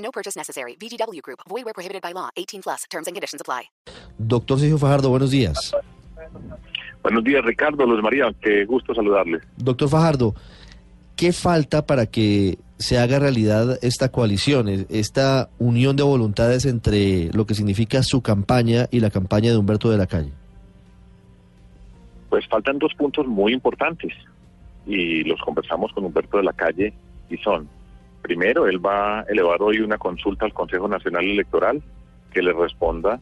No purchase necessary. VGW Group. Void where prohibited by law. 18 plus. Terms and conditions apply. Doctor Sergio Fajardo, buenos días. Buenos días, Ricardo, Luz María, qué gusto saludarles. Doctor Fajardo, ¿qué falta para que se haga realidad esta coalición, esta unión de voluntades entre lo que significa su campaña y la campaña de Humberto de la Calle? Pues faltan dos puntos muy importantes y los conversamos con Humberto de la Calle y son, primero, él va a elevar hoy una consulta al Consejo Nacional Electoral que le responda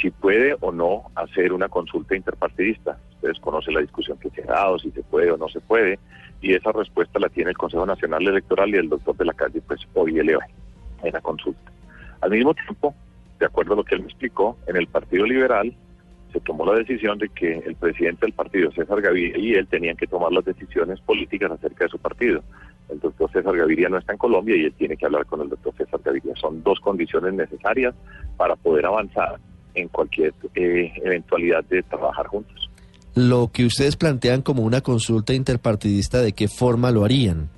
si puede o no hacer una consulta interpartidista. Ustedes conocen la discusión que se ha dado, si se puede o no se puede, y esa respuesta la tiene el Consejo Nacional Electoral y el doctor de la Calle, pues hoy eleva esa consulta. Al mismo tiempo, de acuerdo a lo que él me explicó, en el Partido Liberal se tomó la decisión de que el presidente del partido, César Gaviria, y él tenían que tomar las decisiones políticas acerca de su partido. El doctor César Gaviria no está en Colombia y él tiene que hablar con el doctor César Gaviria. Son dos condiciones necesarias para poder avanzar en cualquier eh, eventualidad de trabajar juntos. Lo que ustedes plantean como una consulta interpartidista, ¿de qué forma lo harían?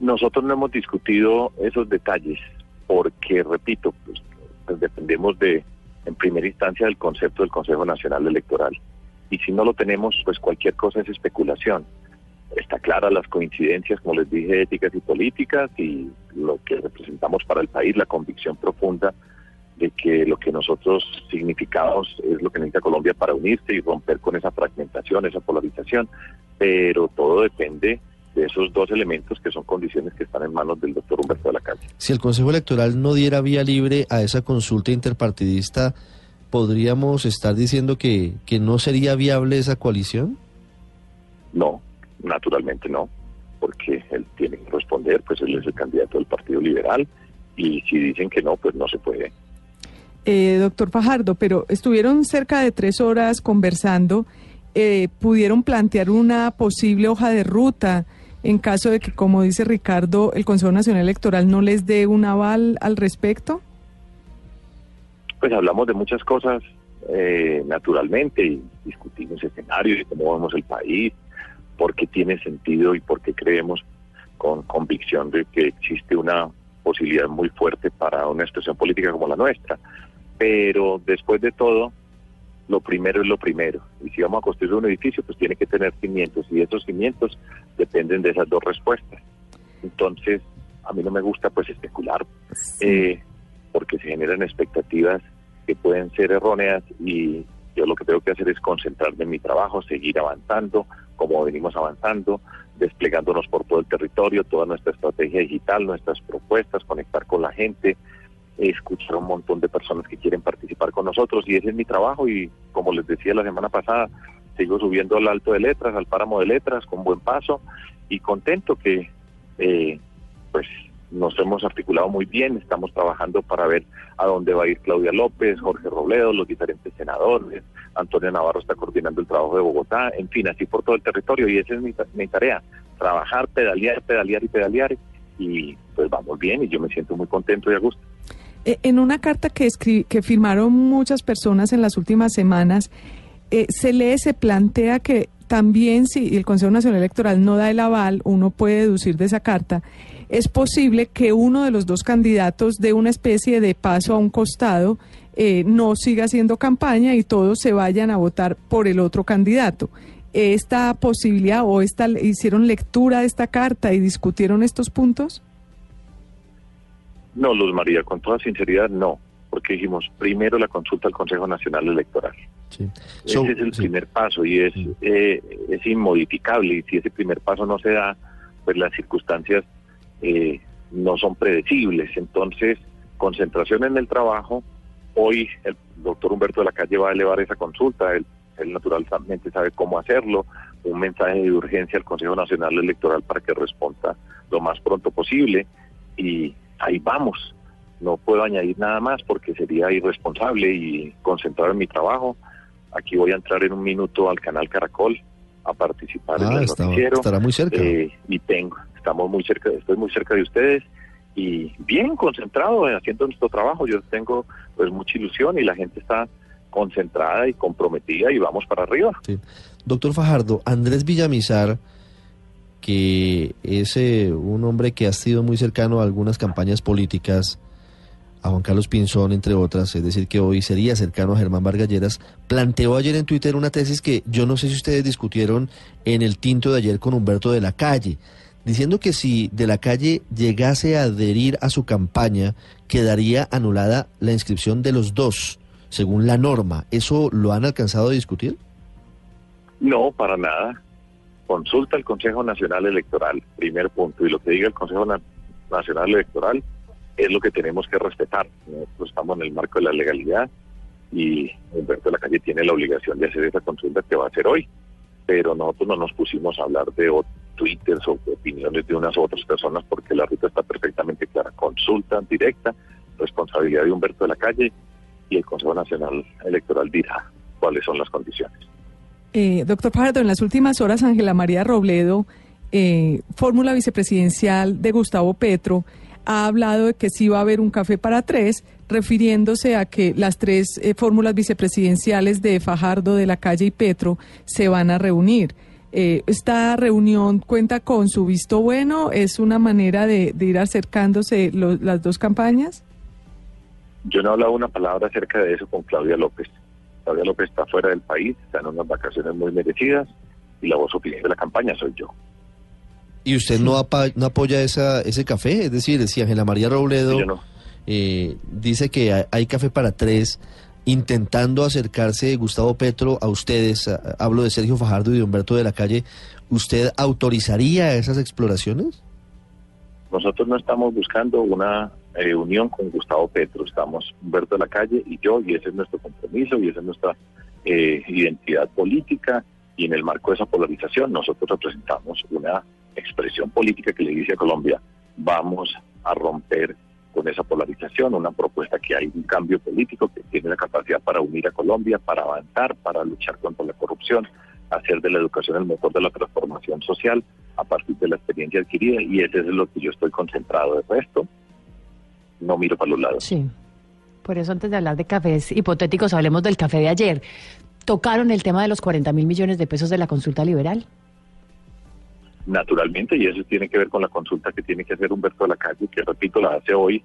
Nosotros no hemos discutido esos detalles porque, repito, pues, pues dependemos de, en primera instancia, del concepto del Consejo Nacional Electoral. Y si no lo tenemos, pues cualquier cosa es especulación. Está clara las coincidencias, como les dije, éticas y políticas y lo que representamos para el país, la convicción profunda de que lo que nosotros significamos es lo que necesita Colombia para unirse y romper con esa fragmentación, esa polarización, pero todo depende de esos dos elementos que son condiciones que están en manos del doctor Humberto de la Calle. Si el Consejo Electoral no diera vía libre a esa consulta interpartidista, ¿podríamos estar diciendo que, que no sería viable esa coalición? No, naturalmente no, porque él tiene que responder, pues él es el candidato del Partido Liberal y si dicen que no, pues no se puede. Eh, doctor Fajardo, pero estuvieron cerca de tres horas conversando. Eh, ¿Pudieron plantear una posible hoja de ruta en caso de que, como dice Ricardo, el Consejo Nacional Electoral no les dé un aval al respecto? Pues hablamos de muchas cosas eh, naturalmente y discutimos escenarios y cómo vemos el país, por qué tiene sentido y por qué creemos con convicción de que existe una posibilidad muy fuerte para una situación política como la nuestra. Pero después de todo, lo primero es lo primero. Y si vamos a construir un edificio, pues tiene que tener cimientos y esos cimientos dependen de esas dos respuestas. Entonces, a mí no me gusta pues especular eh, porque se generan expectativas que pueden ser erróneas y yo lo que tengo que hacer es concentrarme en mi trabajo, seguir avanzando como venimos avanzando, desplegándonos por todo el territorio, toda nuestra estrategia digital, nuestras propuestas, conectar con la gente, escuchar a un montón de personas que quieren participar con nosotros. Y ese es mi trabajo y como les decía la semana pasada, sigo subiendo al alto de letras, al páramo de letras con buen paso y contento que eh, pues nos hemos articulado muy bien, estamos trabajando para ver a dónde va a ir Claudia López, Jorge Robledo, los diferentes senadores, Antonio Navarro está coordinando el trabajo de Bogotá, en fin, así por todo el territorio y esa es mi, tarea, trabajar, pedalear, pedalear y pedalear y pues vamos bien y yo me siento muy contento y a gusto. Eh, En una carta que, escri- que firmaron muchas personas en las últimas semanas, eh, se lee, se plantea que también si el Consejo Nacional Electoral no da el aval, uno puede deducir de esa carta, es posible que uno de los dos candidatos dé una especie de paso a un costado, eh, no siga haciendo campaña y todos se vayan a votar por el otro candidato. ¿Esta posibilidad o esta, hicieron lectura de esta carta y discutieron estos puntos? No, Luz María, con toda sinceridad no, porque dijimos primero la consulta al Consejo Nacional Electoral. Sí. Ese So- es el sí. primer paso y es, eh, es inmodificable. Y si ese primer paso no se da, pues las circunstancias eh, no son predecibles. Entonces, concentración en el trabajo. Hoy el doctor Humberto de la Calle va a elevar esa consulta. Él, él naturalmente sabe cómo hacerlo. Un mensaje de urgencia al Consejo Nacional Electoral para que responda lo más pronto posible. Y ahí vamos. No puedo añadir nada más porque sería irresponsable y concentrar en mi trabajo. Aquí voy a entrar en un minuto al canal Caracol a participar en Ah, el está- noticiero. estará muy cerca. Eh, y tengo, estamos muy cerca, estoy muy cerca de ustedes y bien concentrado en haciendo nuestro trabajo. Yo tengo pues mucha ilusión y la gente está concentrada y comprometida y vamos para arriba. Doctor Fajardo, Andrés Villamizar, que es eh, un hombre que ha sido muy cercano a algunas campañas políticas, a Juan Carlos Pinzón, entre otras, es decir, que hoy sería cercano a Germán Vargas Lleras, planteó ayer en Twitter una tesis que yo no sé si ustedes discutieron en el tinto de ayer con Humberto de la Calle, diciendo que si de la Calle llegase a adherir a su campaña, quedaría anulada la inscripción de los dos, según la norma. ¿Eso lo han alcanzado a discutir? No, para nada. Consulta el Consejo Nacional Electoral, primer punto. Y lo que diga el Consejo Na- Nacional Electoral es lo que tenemos que respetar. Nosotros estamos en el marco de la legalidad y Humberto de la Calle tiene la obligación de hacer esa consulta que va a hacer hoy. Pero nosotros no nos pusimos a hablar de o- twitters o opiniones de unas u otras personas porque la ruta está perfectamente clara. Consulta directa, responsabilidad de Humberto de la Calle y el Consejo Nacional Electoral dirá cuáles son las condiciones. Eh, doctor Fajardo, en las últimas horas, Ángela María Robledo, eh, fórmula vicepresidencial de Gustavo Petro, ha hablado de que sí va a haber un café para tres, refiriéndose a que las tres eh, fórmulas vicepresidenciales de Fajardo, de la calle y Petro se van a reunir. Eh, ¿Esta reunión cuenta con su visto bueno? ¿Es una manera de, de ir acercándose lo- las dos campañas? Yo no he hablado una palabra acerca de eso con Claudia López. Claudia López está fuera del país, está en unas vacaciones muy merecidas y la voz oficial de la campaña soy yo. ¿Y usted no, apa- no apoya esa, ese café? Es decir, si Ángela María Robledo no. eh, dice que hay, hay café para tres, intentando acercarse Gustavo Petro a ustedes, hablo de Sergio Fajardo y de Humberto de la Calle, ¿usted autorizaría esas exploraciones? Nosotros no estamos buscando una eh, unión con Gustavo Petro, estamos Humberto de la Calle y yo, y ese es nuestro compromiso y esa es nuestra eh, identidad política. Y en el marco de esa polarización, nosotros representamos una expresión política que le dice a Colombia, vamos a romper con esa polarización, una propuesta que hay un cambio político que tiene la capacidad para unir a Colombia, para avanzar, para luchar contra la corrupción, hacer de la educación el motor de la transformación social a partir de la experiencia adquirida y ese es lo que yo estoy concentrado de resto. No miro para los lados. Sí. Por eso antes de hablar de cafés hipotéticos, hablemos del café de ayer. ¿Tocaron el tema de los 40 mil millones de pesos de la consulta liberal? Naturalmente, y eso tiene que ver con la consulta que tiene que hacer Humberto de la Calle, que repito, la hace hoy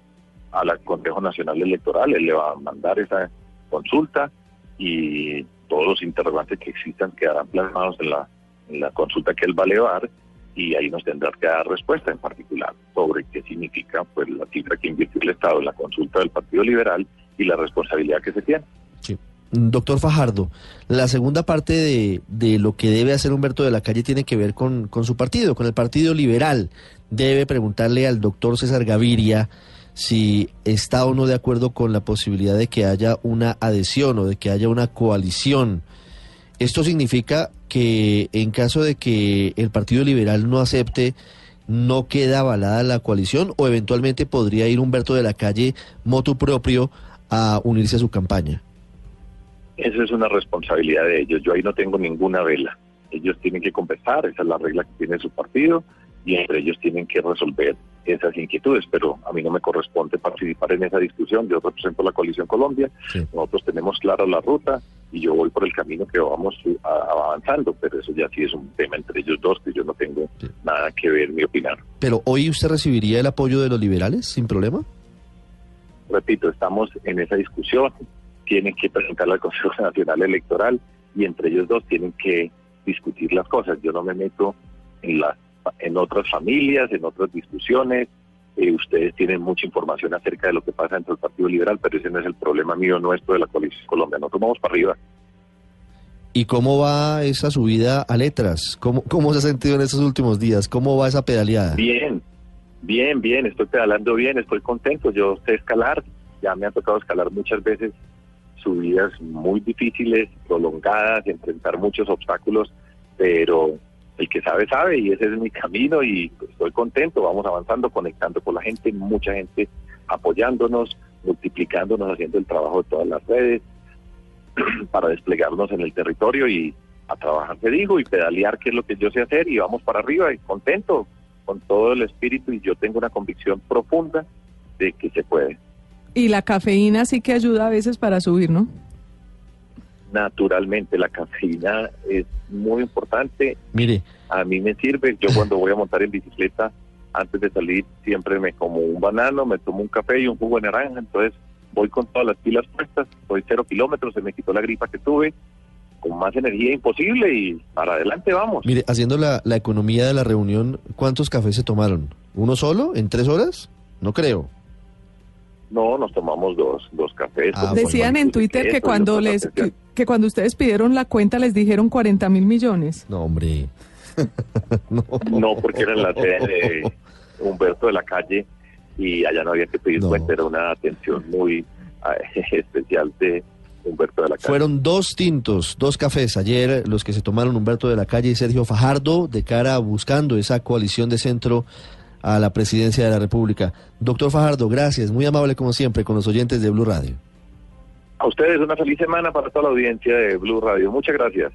al Consejo Nacional Electoral. Él le va a mandar esa consulta y todos los interrogantes que existan quedarán plasmados en la, en la consulta que él va a elevar y ahí nos tendrá que dar respuesta en particular sobre qué significa pues la cifra que invirtió el Estado en la consulta del Partido Liberal y la responsabilidad que se tiene. Sí. Doctor Fajardo, la segunda parte de, de lo que debe hacer Humberto de la Calle tiene que ver con, con su partido, con el Partido Liberal. Debe preguntarle al doctor César Gaviria si está o no de acuerdo con la posibilidad de que haya una adhesión o de que haya una coalición. Esto significa que en caso de que el Partido Liberal no acepte, no queda avalada la coalición o eventualmente podría ir Humberto de la Calle motu propio a unirse a su campaña. Esa es una responsabilidad de ellos. Yo ahí no tengo ninguna vela. Ellos tienen que conversar, esa es la regla que tiene su partido, y entre ellos tienen que resolver esas inquietudes, pero a mí no me corresponde participar en esa discusión. Yo represento la Coalición Colombia, Sí. nosotros tenemos clara la ruta y yo voy por el camino que vamos avanzando, pero eso ya sí es un tema entre ellos dos que yo no tengo Sí. nada que ver ni opinar. Pero hoy usted recibiría el apoyo de los liberales sin problema. repito, estamos en esa discusión, tienen que presentarla al Consejo Nacional Electoral y entre ellos dos tienen que discutir las cosas. Yo no me meto en las en otras familias, en otras discusiones. Eh, ustedes tienen mucha información acerca de lo que pasa dentro del Partido Liberal, pero ese no es el problema mío nuestro de la coalición Colombia. No tomamos para arriba. ¿Y cómo va esa subida a letras? ¿Cómo, cómo se ha sentido en estos últimos días? ¿Cómo va esa pedaleada? Bien, bien, bien, estoy pedalando bien, estoy contento. Yo sé escalar, ya me ha tocado escalar muchas veces subidas muy difíciles, prolongadas, enfrentar muchos obstáculos, pero el que sabe, sabe, y ese es mi camino y estoy contento, vamos avanzando, conectando con la gente, mucha gente apoyándonos, multiplicándonos, haciendo el trabajo de todas las redes para desplegarnos en el territorio y a trabajar, te digo, y pedalear, que es lo que yo sé hacer, y vamos para arriba, y contento con todo el espíritu, y yo tengo una convicción profunda de que se puede. Y la cafeína sí que ayuda a veces para subir, ¿no? Naturalmente, la cafeína es muy importante. Mire, A mí me sirve, yo cuando voy a montar en bicicleta, antes de salir, siempre me como un banano, me tomo un café y un jugo de naranja, entonces voy con todas las pilas puestas, voy cero kilómetros, se me quitó la gripa que tuve, con más energía imposible y para adelante vamos. mire, haciendo la, la economía de la reunión, ¿cuántos cafés se tomaron? ¿Uno solo? ¿En tres horas? No creo. No, nos tomamos dos, dos cafés. Ah, Decían en Twitter que cuando les que, que cuando ustedes pidieron la cuenta les dijeron 40 mil millones. No, hombre. no. No, porque era en la sede de Humberto de la Calle y allá no había que pedir No. cuenta, era una atención muy eh, especial de Humberto de la Calle. Fueron dos tintos, dos cafés ayer los que se tomaron Humberto de la Calle y Sergio Fajardo de cara a buscando esa coalición de centro a la presidencia de la República. Doctor Fajardo, gracias, muy amable como siempre con los oyentes de Blue Radio. A ustedes una feliz semana para toda la audiencia de Blue Radio. Muchas gracias.